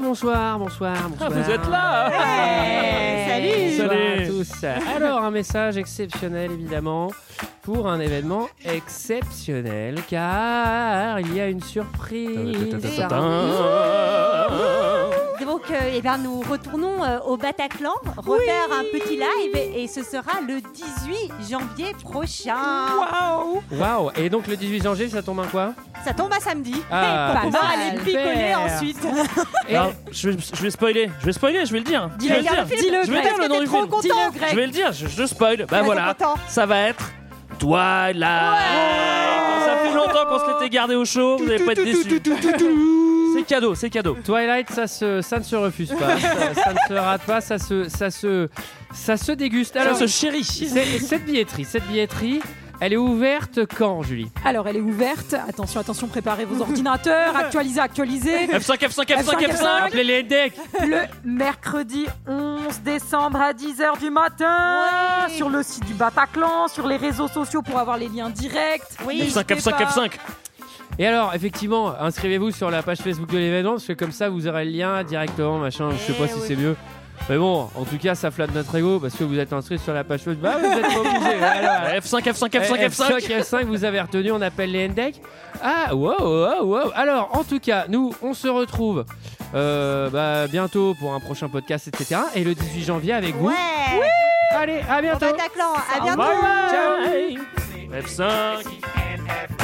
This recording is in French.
bonsoir, bonsoir, bonsoir. vous êtes là Salut Bonsoir Salut. à tous. Alors, un message exceptionnel, évidemment, pour un événement exceptionnel, car il y a une surprise. Donc, euh, eh ben, nous retournons euh, au Bataclan, refaire un petit live et, et ce sera le 18 janvier prochain. Waouh Et donc, le 18 janvier, ça tombe un quoi? Ça tombe à samedi. Ah, pour pouvoir pas aller picoler ensuite. Et- Alors, je, vais, je vais spoiler, je vais spoiler, je vais le dire. Je vais le dire. Dis-le, Je vais dire le nom du film. content. Je vais le dire, je, je spoil. Bah voilà, content. ça va être Twilight. Ça fait longtemps qu'on se l'était gardé au chaud, vous n'allez pas être déçus. C'est cadeau, c'est cadeau. Twilight, ça, se, ça ne se refuse pas, ça, ça ne se rate pas, ça se, ça se, ça se déguste. Alors, Alors, ce chéri. c'est- cette billetterie, cette billetterie, elle est ouverte quand, Julie? Alors, elle est ouverte. Attention, attention, préparez vos ordinateurs. Actualisez, actualisez. F5, F5, F5, F5, F5. Appelez les decks Le mercredi 11 décembre à 10h du matin. Ouais. Sur le site du Bataclan, sur les réseaux sociaux pour avoir les liens directs. Oui. F5, N'hésitez F5, pas. F5. Et alors, effectivement, inscrivez-vous sur la page Facebook de l'événement, parce que comme ça, vous aurez le lien directement, machin, je sais Eh pas si c'est mieux. Mais bon, en tout cas, ça flatte notre ego, parce que vous êtes inscrit sur la page Facebook. Bah, vous êtes pas obligé, voilà. F5, F5, F5, F5. F5, F5, vous avez retenu, on appelle les NDEC. Ah, wow, wow, wow. Alors, en tout cas, nous, on se retrouve euh, bah, bientôt pour un prochain podcast, etc. Et le 18 janvier avec vous. Ouais. Allez, à Au bientôt. Bataclan. À bientôt. Ciao. F5.